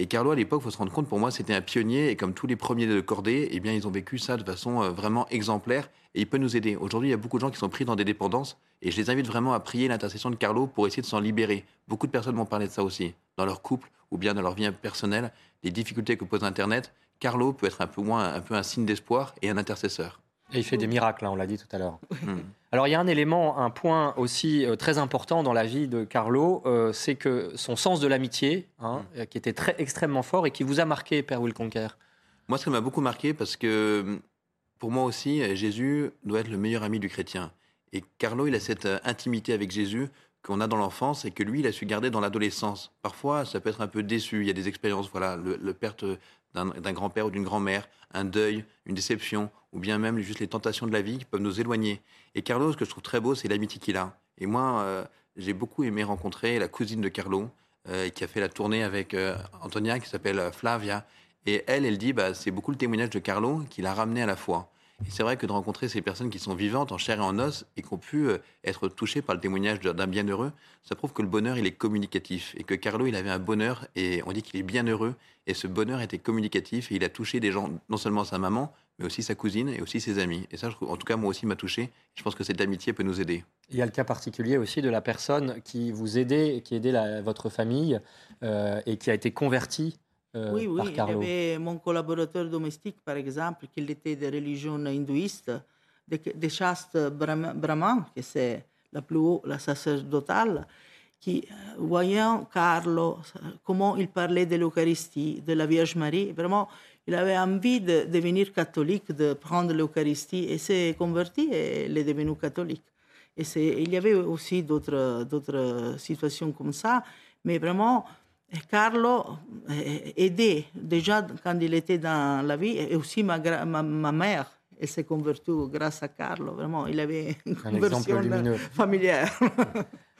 Et Carlo, à l'époque, il faut se rendre compte, pour moi, c'était un pionnier. Et comme tous les premiers de cordée, eh bien, ils ont vécu ça de façon euh, vraiment exemplaire. Et il peut nous aider. Aujourd'hui, il y a beaucoup de gens qui sont pris dans des dépendances. Et je les invite vraiment à prier l'intercession de Carlo pour essayer de s'en libérer. Beaucoup de personnes m'ont parlé de ça aussi. Dans leur couple ou bien dans leur vie personnelle, les difficultés que pose Internet. Carlo peut être un peu moins un peu un signe d'espoir et un intercesseur. Et il fait des miracles, hein, on l'a dit tout à l'heure. Hmm. Alors il y a un élément, un point aussi euh, très important dans la vie de Carlo, euh, c'est que son sens de l'amitié, hein, hmm. qui était très extrêmement fort et qui vous a marqué, Père Will Conquer. Moi, ça m'a beaucoup marqué parce que pour moi aussi, Jésus doit être le meilleur ami du chrétien. Et Carlo, il a cette euh, intimité avec Jésus qu'on a dans l'enfance et que lui, il a su garder dans l'adolescence. Parfois, ça peut être un peu déçu. Il y a des expériences, voilà, le, perte d'un grand-père ou d'une grand-mère, un deuil, une déception, ou bien même juste les tentations de la vie qui peuvent nous éloigner. Et Carlo, ce que je trouve très beau, c'est l'amitié qu'il a. Et moi, euh, j'ai beaucoup aimé rencontrer la cousine de Carlo, euh, qui a fait la tournée avec euh, Antonia, qui s'appelle Flavia. Et elle, elle dit, bah, c'est beaucoup le témoignage de Carlo qui l'a ramené à la foi. Et c'est vrai que de rencontrer ces personnes qui sont vivantes en chair et en os et qui ont pu euh, être touchées par le témoignage d'un bienheureux, ça prouve que le bonheur, il est communicatif. Et que Carlo, il avait un bonheur et on dit qu'il est bienheureux. Et ce bonheur était communicatif et il a touché des gens, non seulement sa maman, mais aussi sa cousine et aussi ses amis. Et ça, en tout cas, moi aussi, m'a touché. Je pense que cette amitié peut nous aider. Il y a le cas particulier aussi de la personne qui vous aidait, qui aidait votre famille euh, et qui a été convertie euh, oui, oui, il y avait mon collaborateur domestique, par exemple, qui était de religion hindouiste, de, chaste brahman, qui c'est la plus haute, la sacerdotale, qui, euh, voyant Carlo, comment il parlait de l'Eucharistie, de la Vierge Marie, vraiment, il avait envie de devenir catholique, de prendre l'Eucharistie, et s'est converti et il est devenu catholique. Et il y avait aussi d'autres situations comme ça, mais vraiment, Carlo aidait déjà quand il était dans la vie, et aussi ma, ma, mère, elle s'est convertie grâce à Carlo. Vraiment, il avait une conversion familière.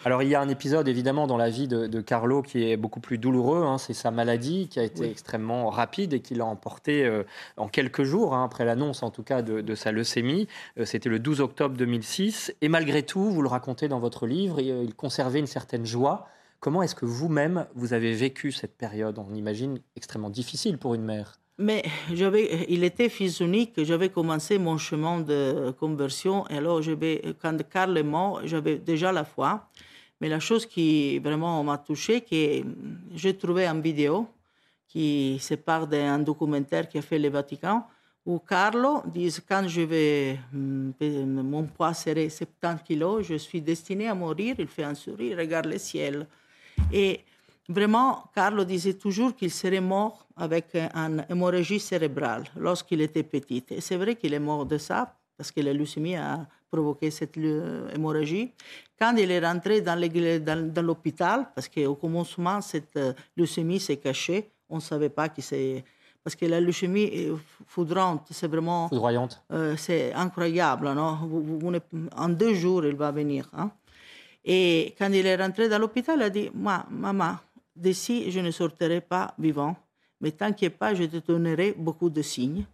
Alors, il y a un épisode évidemment dans la vie de, Carlo qui est beaucoup plus douloureux. Hein. c'est sa maladie qui a été extrêmement rapide et qui l'a emporté euh, en quelques jours, hein, après l'annonce en tout cas de, sa leucémie. Euh, c'était le 12 octobre 2006. Et malgré tout, vous le racontez dans votre livre, euh, il conservait une certaine joie. Comment est-ce que vous-même, vous avez vécu cette période? On imagine extrêmement difficile pour une mère. Mais j'avais, il était fils unique, j'avais commencé mon chemin de conversion, et alors quand Karl est mort, j'avais déjà la foi. Mais la chose qui vraiment m'a touché, que j'ai trouvé une vidéo qui se part d'un documentaire qui a fait le Vatican, où Carlo dit quand je vais, hmm, mon poids serait 70 kilos, je suis destiné à mourir. Il fait un sourire, regarde le ciel. Et vraiment, Carlo disait toujours qu'il serait mort avec une hémorragie cérébrale lorsqu'il était petit. Et c'est vrai qu'il est mort de ça, parce que la leucémie a provoqué cette hémorragie. Quand il est rentré dans l'hôpital, parce qu'au commencement, cette euh, leucémie s'est cachée, on ne savait pas qui c'est. Parce que la leucémie est foudrante, c'est vraiment. Foudroyante. Euh, c'est incroyable, non? En deux jours, il va venir. Hein? Et quand il est rentré dans l'hôpital, il a dit Moi, maman, d'ici, je ne sortirai pas vivant, mais t'inquiète pas, je te donnerai beaucoup de signes.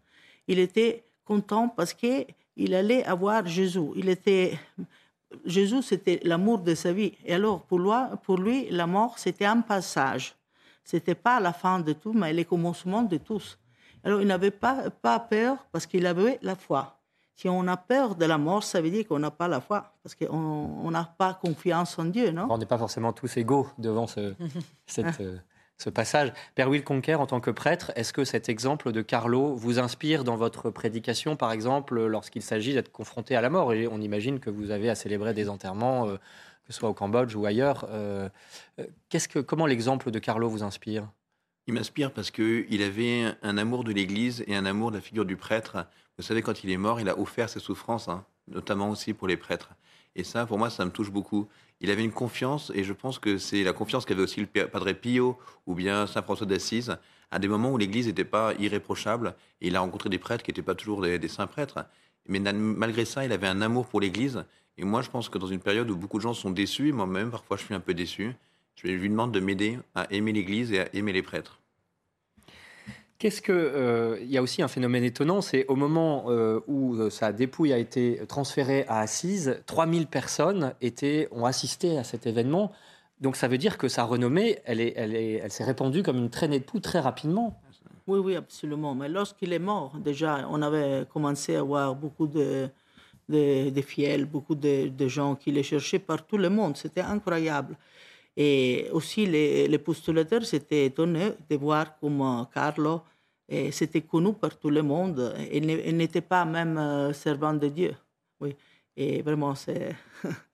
Il était content parce qu'il allait avoir Jésus. Il était. Jésus, c'était l'amour de sa vie. Et alors, pour lui, la mort, c'était un passage. Ce n'était pas la fin de tout, mais le commencement de tous. Alors, il n'avait pas peur parce qu'il avait la foi. Si on a peur de la mort, ça veut dire qu'on n'a pas la foi, parce qu'on n'a pas confiance en Dieu, non? On n'est pas forcément tous égaux devant ce, cette, euh, ce passage. Père Will Conquer, en tant que prêtre, est-ce que cet exemple de Carlo vous inspire dans votre prédication, par exemple, lorsqu'il s'agit d'être confronté à la mort? Et on imagine que vous avez à célébrer des enterrements, euh, que ce soit au Cambodge ou ailleurs. Euh, que, comment l'exemple de Carlo vous inspire? Il m'inspire parce qu'il avait un amour de l'Église et un amour de la figure du prêtre. Vous savez, quand il est mort, il a offert ses souffrances, hein, notamment aussi pour les prêtres. Et ça, pour moi, ça me touche beaucoup. Il avait une confiance, et je pense que c'est la confiance qu'avait aussi le Padre Pio ou bien Saint François d'Assise, à des moments où l'Église n'était pas irréprochable, et il a rencontré des prêtres qui n'étaient pas toujours des, saints prêtres. Mais malgré ça, il avait un amour pour l'Église. Et moi, je pense que dans une période où beaucoup de gens sont déçus, moi-même, parfois, je suis un peu déçu, je lui demande de m'aider à aimer l'Église et à aimer les prêtres. Qu'est-ce que euh, il y a aussi un phénomène étonnant, c'est au moment euh, où euh, sa dépouille a été transférée à Assise, 3000 personnes étaient, ont assisté à cet événement. Donc ça veut dire que sa renommée, elle, est, elle, est, elle s'est répandue comme une traînée de poux très rapidement. Oui, oui, absolument. Mais lorsqu'il est mort, déjà, on avait commencé à voir beaucoup de, de, de fidèles, beaucoup de, de, gens qui les cherchaient par tout le monde. C'était incroyable. Et aussi, les, les postulateurs s'étaient étonnés de voir comment Carlo s'était connu par tout le monde. Il n'était pas même euh, servant de Dieu. Oui. Et vraiment, c'est.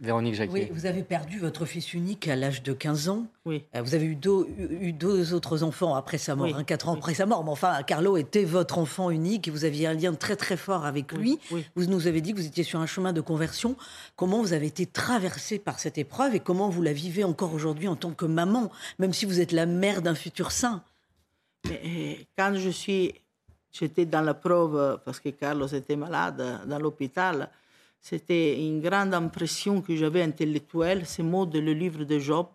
Véronique Jacquet. Oui, vous avez perdu votre fils unique à l'âge de 15 ans. Oui. Euh, vous avez eu deux, eu deux autres enfants après sa mort, oui. Hein, quatre ans après sa mort. Mais enfin, Carlo était votre enfant unique et vous aviez un lien très très fort avec lui. Oui. Vous nous avez dit que vous étiez sur un chemin de conversion. Comment vous avez été traversé par cette épreuve et comment vous la vivez encore aujourd'hui en tant que maman, même si vous êtes la mère d'un futur saint? Mais, quand je suis, j'étais dans la preuve parce que Carlos était malade dans l'hôpital. C'était une grande impression que j'avais intellectuelle, ces mots de le livre de Job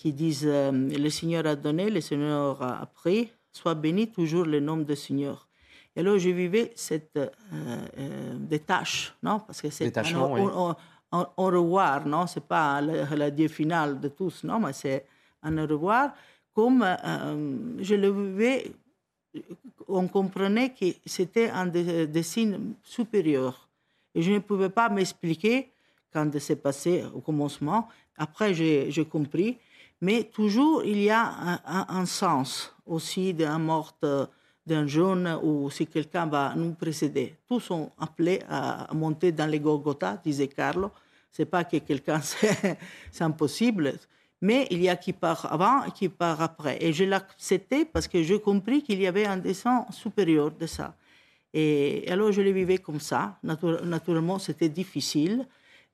qui disent euh, Le Seigneur a donné, le Seigneur a pris, soit béni toujours le nom du Seigneur. Et alors, je vivais cette euh, euh, détache, non Parce que c'est un, oui. on, revoir, non C'est pas l'adieu final de tous, non Mais c'est un au revoir. Comme je le vivais, on comprenait que c'était un des, des signes supérieurs. Je ne pouvais pas m'expliquer quand c'est passé au commencement. Après, j'ai compris. Mais toujours, il y a un, sens aussi d'un mort d'un jeune ou si quelqu'un va nous précéder. Tous sont appelés à monter dans les Golgotha, disait Carlo. C'est pas que quelqu'un, c'est impossible. Mais il y a qui part avant et qui part après. Et je l'acceptais parce que j'ai compris qu'il y avait un dessin supérieur de ça. Et alors, je le vivais comme ça. Natur naturellement, c'était difficile,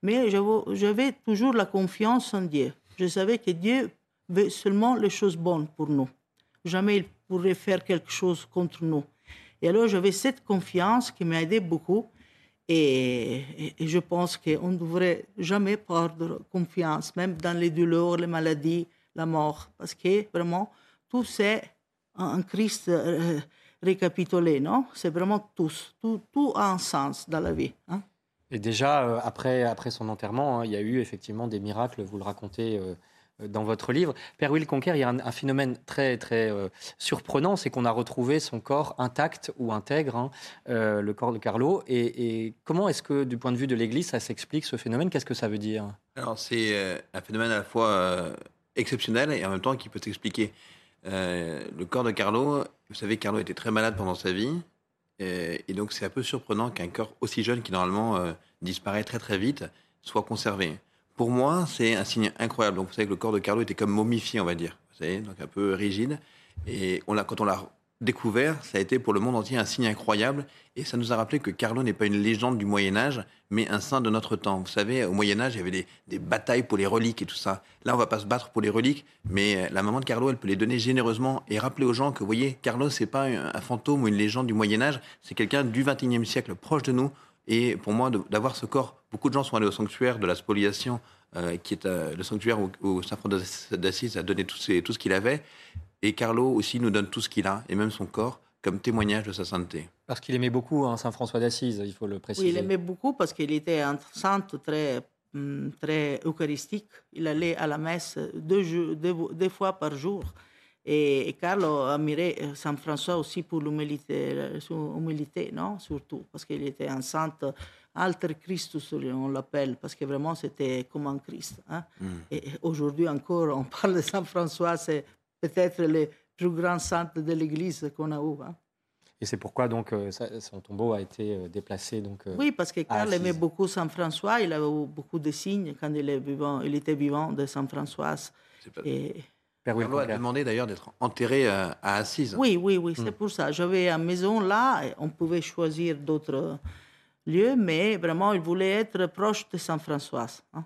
mais j'avais toujours la confiance en Dieu. Je savais que Dieu veut seulement les choses bonnes pour nous. Jamais il pourrait faire quelque chose contre nous. Et alors, j'avais cette confiance qui m'a aidé beaucoup. Et, je pense qu'on ne devrait jamais perdre confiance, même dans les douleurs, les maladies, la mort, parce que vraiment, tout c'est en Christ. Euh, récapitulé, non? C'est vraiment tous, tout, tout a un sens dans la vie. Hein et déjà, euh, après, après son enterrement, hein, il y a eu effectivement des miracles, vous le racontez euh, dans votre livre. Père Will Conquer, il y a un, un phénomène très, très euh, surprenant, c'est qu'on a retrouvé son corps intact ou intègre, hein, le corps de Carlo. Et, et comment est-ce que, du point de vue de l'Église, ça s'explique, ce phénomène? Qu'est-ce que ça veut dire? Alors, c'est un phénomène à la fois exceptionnel et en même temps qui peut s'expliquer. Euh, le corps de Carlo, vous savez, Carlo était très malade pendant sa vie. Et, donc, c'est un peu surprenant qu'un corps aussi jeune, qui normalement euh, disparaît très très vite, soit conservé. Pour moi, c'est un signe incroyable. Donc, vous savez que le corps de Carlo était comme momifié, on va dire. Vous savez, donc un peu rigide. Et on quand on l'a découvert, ça a été pour le monde entier un signe incroyable. Et ça nous a rappelé que Carlo n'est pas une légende du Moyen-Âge, mais un saint de notre temps. Vous savez, au Moyen-Âge, il y avait des, batailles pour les reliques et tout ça. Là, on va pas se battre pour les reliques, mais la maman de Carlo, elle peut les donner généreusement et rappeler aux gens que, vous voyez, Carlo, c'est pas un, fantôme ou une légende du Moyen-Âge, c'est quelqu'un du XXIe siècle, proche de nous. Et pour moi, d'avoir ce corps, beaucoup de gens sont allés au sanctuaire de la spoliation, euh, qui est euh, le sanctuaire où, où Saint François d'Assise a donné tout ce qu'il avait. Et Carlo aussi nous donne tout ce qu'il a, et même son corps, comme témoignage de sa sainteté. Parce qu'il aimait beaucoup hein, Saint François d'Assise, il faut le préciser. Oui, il aimait beaucoup parce qu'il était un saint très, très eucharistique. Il allait à la messe deux, deux, deux fois par jour. Et, et Carlo admirait Saint François aussi pour l'humilité, humilité, non Surtout, parce qu'il était un saint alter Christus, on l'appelle, parce que vraiment c'était comme un Christ. Hein? Mm. Et aujourd'hui encore, on parle de Saint François, c'est peut-être le plus grand centre de l'Église qu'on a eu. hein. Et c'est pourquoi donc euh, ça- son tombeau a été euh, déplacé donc. euh, Oui, parce que Karl aimait beaucoup Saint François. Il avait eu beaucoup de signes quand il, est vivant, il était vivant de Saint François. Et... Carlo a demandé d'ailleurs d'être enterré à Assise. Oui, oui, oui, Hmm. c'est pour ça. J'avais une maison là, et on pouvait choisir d'autres lieux, mais vraiment, il voulait être proche de Saint François. hein.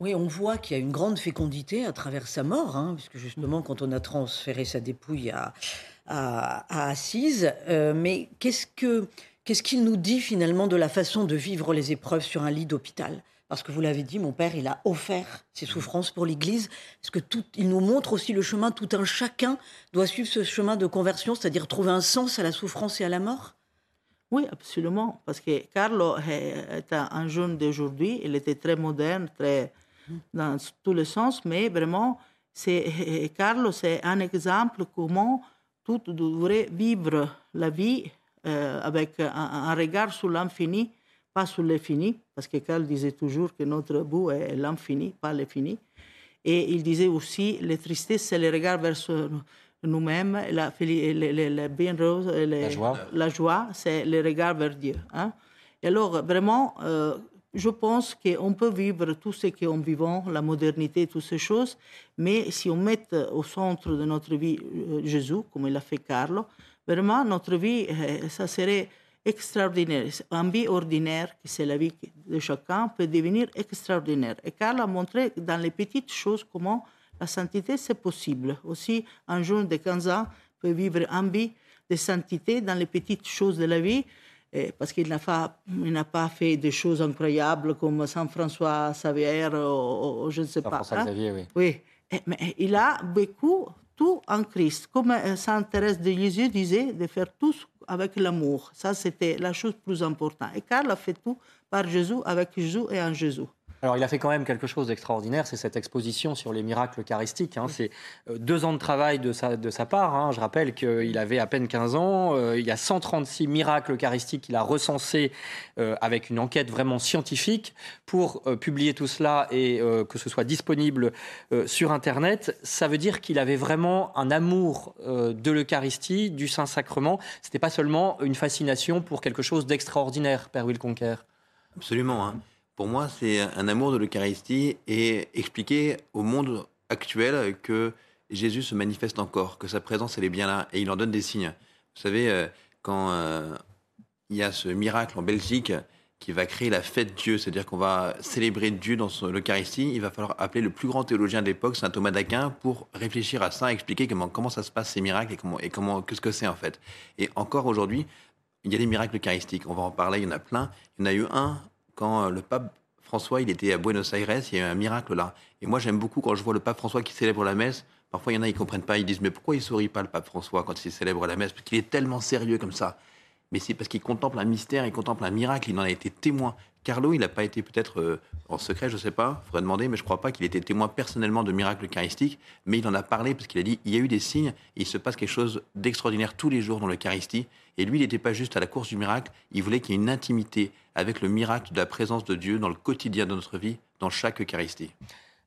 Oui, on voit qu'il y a une grande fécondité à travers sa mort, hein, puisque justement, quand on a transféré sa dépouille à, à, Assise, euh, mais qu'est-ce que qu'est-ce qu'il nous dit finalement de la façon de vivre les épreuves sur un lit d'hôpital? Parce que vous l'avez dit, mon père, il a offert ses souffrances pour l'Église. Est-ce que tout, il nous montre aussi le chemin Tout un chacun doit suivre ce chemin de conversion, c'est-à-dire trouver un sens à la souffrance et à la mort Oui, absolument. Parce que Carlo est un, un jeune d'aujourd'hui. Il était très moderne, très dans tous les sens, mais vraiment, c'est Carlo, c'est un exemple comment tout devrait vivre la vie euh, avec un, regard sur l'infini, pas sur l'infini, parce que Carl disait toujours que notre bout est l'infini, pas l'infini. Et il disait aussi, les tristesses, c'est le regard vers nous-mêmes, la, rose, le- La joie. la joie, c'est le regard vers Dieu. hein. Et alors, vraiment, euh, je pense qu'on peut vivre tout ce qu'on vivons, la modernité, toutes ces choses, mais si on met au centre de notre vie euh, Jésus, comme il a fait Carlo, vraiment, notre vie, euh, ça serait extraordinaire. Un vie ordinaire, qui c'est la vie de chacun, peut devenir extraordinaire. Et Carlo a montré dans les petites choses comment la sainteté, c'est possible. Aussi, un jeune de 15 ans peut vivre un vie de sainteté dans les petites choses de la vie, parce qu'il n'a pas, pas fait des choses incroyables comme Saint François Xavier ou, ou je ne sais pas. Saint-François hein. Xavier, oui. Oui, mais il a vécu tout en Christ. Comme euh, Sainte Thérèse de Lisieux disait, de faire tout avec l'amour. Ça, c'était la chose plus importante. Et Karl a fait tout par Jésus, avec Jésus et en Jésus. Alors, il a fait quand même quelque chose d'extraordinaire, c'est cette exposition sur les miracles eucharistiques. hein. C'est euh, deux ans de travail de sa, de sa part. hein. Je rappelle qu'il avait à peine 15 ans. Euh, il y a 136 miracles eucharistiques qu'il a recensés euh, avec une enquête vraiment scientifique pour euh, publier tout cela et que ce soit disponible sur Internet. Ça veut dire qu'il avait vraiment un amour de l'Eucharistie, du Saint-Sacrement. C'était pas seulement une fascination pour quelque chose d'extraordinaire, Père Wilconquer. Absolument. hein. Pour moi, c'est un amour de l'Eucharistie et expliquer au monde actuel que Jésus se manifeste encore, que sa présence, elle est bien là et il en donne des signes. Vous savez, euh, quand euh, il y a ce miracle en Belgique qui va créer la fête Dieu, c'est-à-dire qu'on va célébrer Dieu dans l'Eucharistie, il va falloir appeler le plus grand théologien de l'époque, saint Thomas d'Aquin, pour réfléchir à ça, expliquer comment, comment ça se passe ces miracles et comment, et comment, qu'est-ce que c'est en fait. Et encore aujourd'hui, il y a des miracles eucharistiques. On va en parler, il y en a plein. Il y en a eu un quand euh, le pape François, il était à Buenos Aires, il y a eu un miracle là. Et moi, j'aime beaucoup quand je vois le pape François qui célèbre la messe. Parfois, il y en a, ils comprennent pas, ils disent, mais pourquoi il sourit pas le pape François quand il célèbre la messe? Parce qu'il est tellement sérieux comme ça. Mais c'est parce qu'il contemple un mystère, il contemple un miracle, il en a été témoin. Carlo, il n'a pas été peut-être euh, en secret, je ne sais pas, il faudrait demander, mais je ne crois pas qu'il était témoin personnellement de miracles eucharistiques, mais il en a parlé parce qu'il a dit, il y a eu des signes, il se passe quelque chose d'extraordinaire tous les jours dans l'Eucharistie, et lui, il n'était pas juste à la course du miracle, il voulait qu'il y ait une intimité avec le miracle de la présence de Dieu dans le quotidien de notre vie, dans chaque Eucharistie.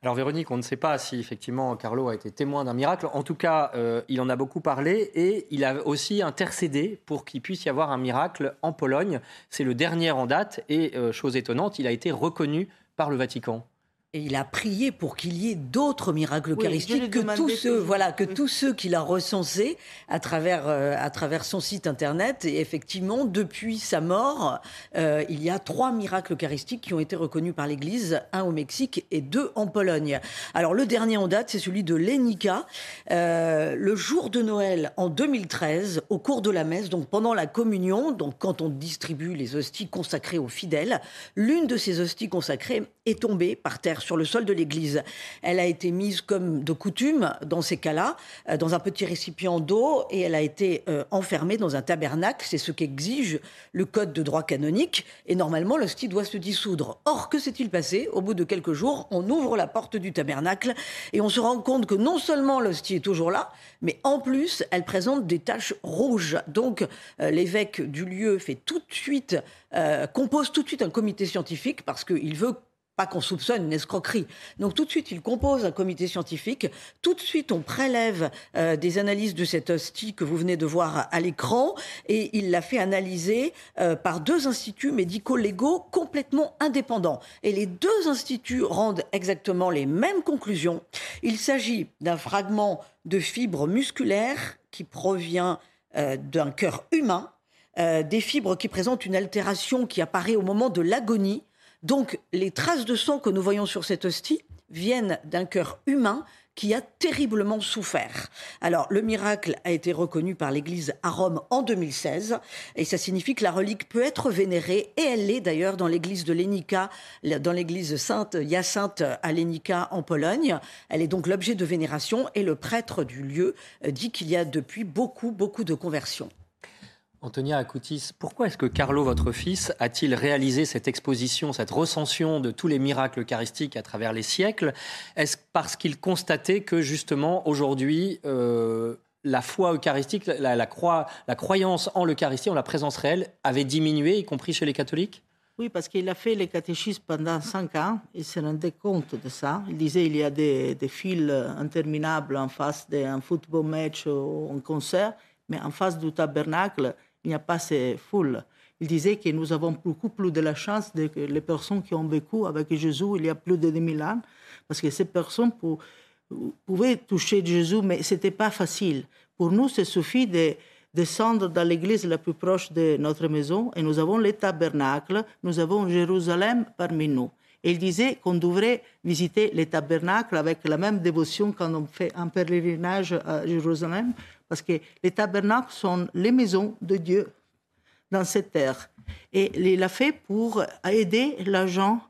Alors Véronique, on ne sait pas si effectivement Carlo a été témoin d'un miracle. En tout cas, euh, il en a beaucoup parlé et il a aussi intercédé pour qu'il puisse y avoir un miracle en Pologne. C'est le dernier en date et, euh, chose étonnante, il a été reconnu par le Vatican. Et il a prié pour qu'il y ait d'autres miracles Oui, eucharistiques que tous ceux, voilà, que tous ceux qu'il a recensés à travers, euh, à travers son site internet. Et effectivement, depuis sa mort, euh, il y a trois miracles eucharistiques qui ont été reconnus par l'Église, un au Mexique et deux en Pologne. Alors le dernier en date, c'est celui de Lenica, euh, le jour de Noël en 2013, au cours de la messe, donc pendant la communion, donc quand on distribue les hosties consacrées aux fidèles, l'une de ces hosties consacrées est tombée par terre sur le sol de l'église. Elle a été mise comme de coutume dans ces cas-là, euh, dans un petit récipient d'eau et elle a été euh, enfermée dans un tabernacle. C'est ce qu'exige le code de droit canonique et normalement l'hostie doit se dissoudre. Or, que s'est-il passé? Au bout de quelques jours, on ouvre la porte du tabernacle et on se rend compte que non seulement l'hostie est toujours là, mais en plus, elle présente des taches rouges. Donc, euh, l'évêque du lieu fait tout de suite, compose tout de suite un comité scientifique parce qu'il veut pas qu'on soupçonne une escroquerie. Donc tout de suite, il compose un comité scientifique. Tout de suite, on prélève euh, des analyses de cette hostie que vous venez de voir à l'écran et il l'a fait analyser euh, par deux instituts médico-légaux complètement indépendants. Et les deux instituts rendent exactement les mêmes conclusions. Il s'agit d'un fragment de fibre musculaire qui provient euh, d'un cœur humain, des fibres qui présentent une altération qui apparaît au moment de l'agonie donc les traces de sang que nous voyons sur cette hostie viennent d'un cœur humain qui a terriblement souffert. Alors, le miracle a été reconnu par l'Église à Rome en 2016, et ça signifie que la relique peut être vénérée, et elle l'est d'ailleurs dans l'Église de Lénica, dans l'Église Sainte Hyacinthe à Lénica en Pologne. Elle est donc l'objet de vénération, et le prêtre du lieu dit qu'il y a depuis beaucoup, beaucoup de conversions. Antonia Akoutis, pourquoi est-ce que Carlo, votre fils, a-t-il réalisé cette exposition, cette recension de tous les miracles eucharistiques à travers les siècles? Est-ce parce qu'il constatait que justement aujourd'hui, euh, la foi eucharistique, la, la, la croyance en l'Eucharistie, en la présence réelle, avait diminué, y compris chez les catholiques? Oui, parce qu'il a fait les catéchismes pendant cinq ans, il se rendait compte de ça. Il disait qu'il y a des, des fils interminables en face d'un football match ou un concert, mais en face du tabernacle, il n'y a pas ces foules. Il disait que nous avons beaucoup plus de la chance que les personnes qui ont vécu avec Jésus il y a plus de 2000 ans, parce que ces personnes pouvaient toucher Jésus, mais ce n'était pas facile. Pour nous, il suffit de descendre dans l'église la plus proche de notre maison et nous avons les tabernacles, nous avons Jérusalem parmi nous. Et il disait qu'on devrait visiter les tabernacles avec la même dévotion quand on fait un pèlerinage à Jérusalem, parce que les tabernacles sont les maisons de Dieu dans cette terre. Et il l'a fait pour aider les gens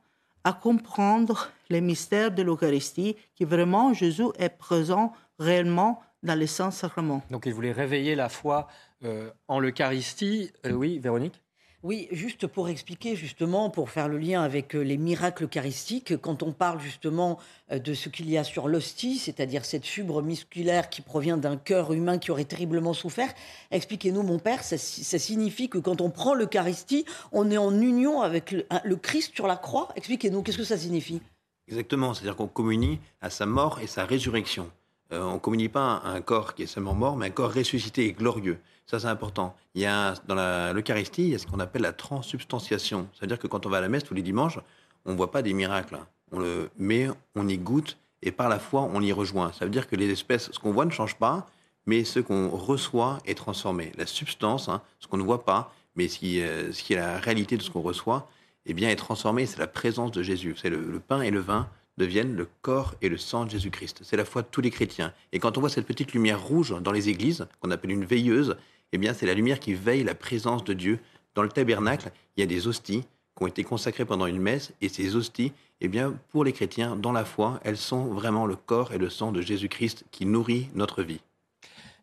à comprendre les mystères de l'Eucharistie, qui vraiment Jésus est présent réellement dans les saints sacrements. Donc il voulait réveiller la foi euh, en l'Eucharistie. Euh, oui, Véronique? Oui, juste pour expliquer, justement, pour faire le lien avec euh, les miracles eucharistiques, quand on parle justement euh, de ce qu'il y a sur l'hostie, c'est-à-dire cette fibre musculaire qui provient d'un cœur humain qui aurait terriblement souffert, expliquez-nous, mon père, ça, signifie que quand on prend l'Eucharistie, on est en union avec le, Christ sur la croix? Expliquez-nous, qu'est-ce que ça signifie? Exactement, c'est-à-dire qu'on communie à sa mort et sa résurrection. Euh, on ne communie pas à un corps qui est seulement mort, mais un corps ressuscité et glorieux. Ça, c'est important. Il y a, dans l'Eucharistie, il y a ce qu'on appelle la transubstantiation. C'est-à-dire que quand on va à la messe tous les dimanches, on ne voit pas des miracles. Hein. On le met, on y goûte, et par la foi, on y rejoint. Ça veut dire que les espèces, ce qu'on voit ne change pas, mais ce qu'on reçoit est transformé. La substance, hein, ce qu'on ne voit pas, mais ce qui, euh, ce qui, est la réalité de ce qu'on reçoit, eh bien, est transformé. C'est la présence de Jésus. C'est le pain et le vin deviennent le corps et le sang de Jésus-Christ. C'est la foi de tous les chrétiens. Et quand on voit cette petite lumière rouge dans les églises, qu'on appelle une veilleuse, eh bien, c'est la lumière qui veille la présence de Dieu. Dans le tabernacle, il y a des hosties qui ont été consacrées pendant une messe, et ces hosties, eh bien, pour les chrétiens, dans la foi, elles sont vraiment le corps et le sang de Jésus-Christ qui nourrit notre vie.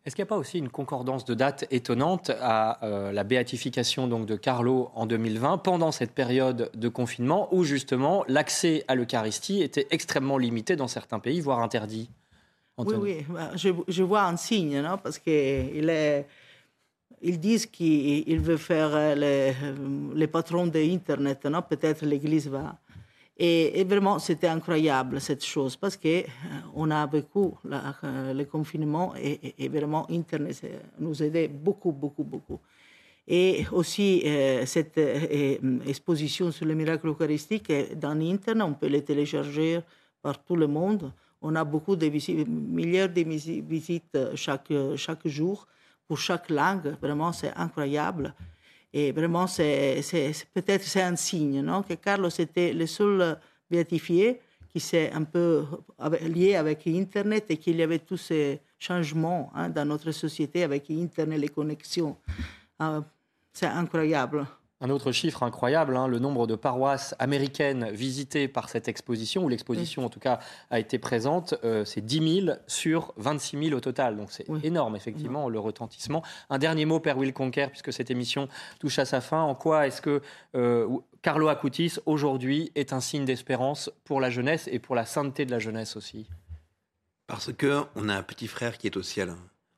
Est-ce qu'il n'y a pas aussi une concordance de date étonnante à euh, la béatification donc de Carlo en 2020, pendant cette période de confinement, où justement l'accès à l'Eucharistie était extrêmement limité dans certains pays, voire interdit? Oui, oui, bah, je, je, vois un signe, non? Parce qu'il est ils disent qu'ils veulent faire euh, les, euh, les patrons d'Internet, non peut-être l'Église va. Et, vraiment, c'était incroyable cette chose parce que euh, on a vécu le confinement et, vraiment Internet nous aidait beaucoup, beaucoup, beaucoup. Et aussi cette exposition sur le miracle eucharistique dans Internet, on peut les télécharger par tout le monde. On a beaucoup de visites, milliards de visites chaque jour pour chaque langue. Vraiment, c'est incroyable. Et vraiment, c'est, peut-être c'est un signe non? que Carlos était le seul béatifié qui s'est un peu lié avec Internet et qu'il y avait tous ces changements hein, dans notre société avec Internet, les connexions. Euh, c'est incroyable. Un autre chiffre incroyable, hein, le nombre de paroisses américaines visitées par cette exposition, où l'exposition en tout cas a été présente, euh, c'est 10 000 sur 26 000 au total. Donc c'est énorme effectivement le retentissement. Un dernier mot, Père Will Conquer, puisque cette émission touche à sa fin. En quoi est-ce que euh, Carlo Acutis aujourd'hui est un signe d'espérance pour la jeunesse et pour la sainteté de la jeunesse aussi? Parce qu'on a un petit frère qui est au ciel.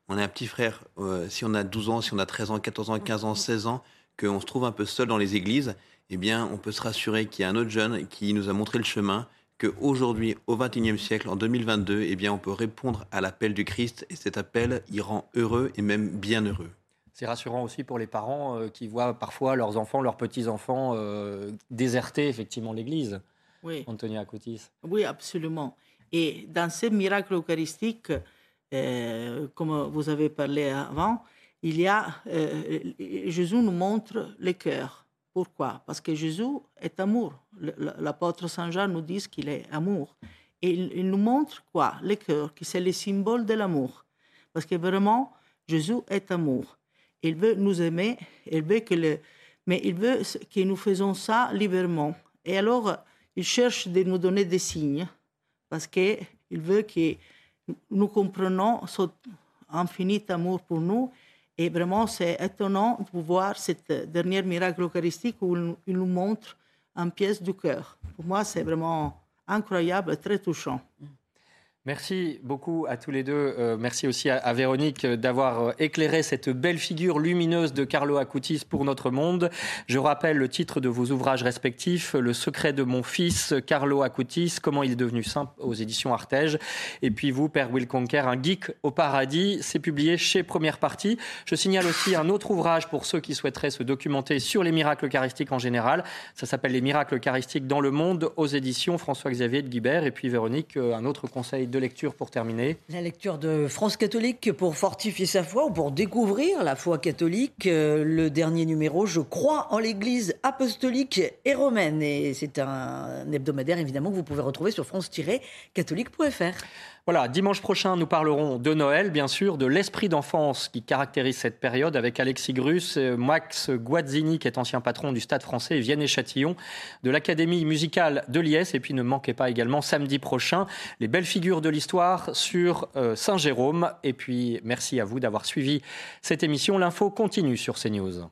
On a un petit frère, euh, si on a 12 ans, si on a 13 ans, 14 ans, 15 ans, 16 ans, qu'on se trouve un peu seul dans les églises, eh bien, on peut se rassurer qu'il y a un autre jeune qui nous a montré le chemin, qu'aujourd'hui, au XXIe siècle, en 2022, eh bien, on peut répondre à l'appel du Christ et cet appel, il rend heureux et même bien heureux. C'est rassurant aussi pour les parents euh, qui voient parfois leurs enfants, leurs petits-enfants euh, déserter effectivement l'Église. Oui. Antonia Coutis. Oui, absolument. Et dans ces miracles eucharistiques, euh, comme vous avez parlé avant, il y a, euh, Jésus nous montre le cœur. Pourquoi? Parce que Jésus est amour. L'apôtre Saint Jean nous dit qu'il est amour. Et il, nous montre quoi? Le cœur, qui c'est le symbole de l'amour. Parce que vraiment, Jésus est amour. Il veut nous aimer, il veut que le, mais il veut que nous faisons ça librement. Et alors, il cherche de nous donner des signes, parce qu'il veut que nous comprenions son infini amour pour nous. Et vraiment, c'est étonnant de voir cette dernière miracle eucharistique où il nous montre une pièce du cœur. Pour moi, c'est vraiment incroyable, très touchant. Merci beaucoup à tous les deux. Euh, merci aussi à, Véronique d'avoir euh, éclairé cette belle figure lumineuse de Carlo Acutis pour notre monde. Je rappelle le titre de vos ouvrages respectifs Le secret de mon fils, Carlo Acutis, comment il est devenu saint aux éditions Artege. Et puis vous, Père Will Conquer, Un geek au paradis. C'est publié chez Première Partie. Je signale aussi un autre ouvrage pour ceux qui souhaiteraient se documenter sur les miracles eucharistiques en général. Ça s'appelle Les miracles eucharistiques dans le monde aux éditions François-Xavier de Guibert. Et puis Véronique, euh, un autre conseil de lecture pour terminer La lecture de France catholique pour fortifier sa foi ou pour découvrir la foi catholique. Euh, le dernier numéro, Je crois en l'Église apostolique et romaine. Et c'est un hebdomadaire évidemment que vous pouvez retrouver sur france-catholique.fr. Voilà, dimanche prochain, nous parlerons de Noël, bien sûr, de l'esprit d'enfance qui caractérise cette période avec Alexis Grus, Max Guazzini, qui est ancien patron du Stade français, et Vianney-Châtillon, de l'Académie musicale de Liès. Et puis ne manquez pas également samedi prochain les belles figures de l'histoire sur euh, Saint-Jérôme. Et puis merci à vous d'avoir suivi cette émission. L'info continue sur CNews.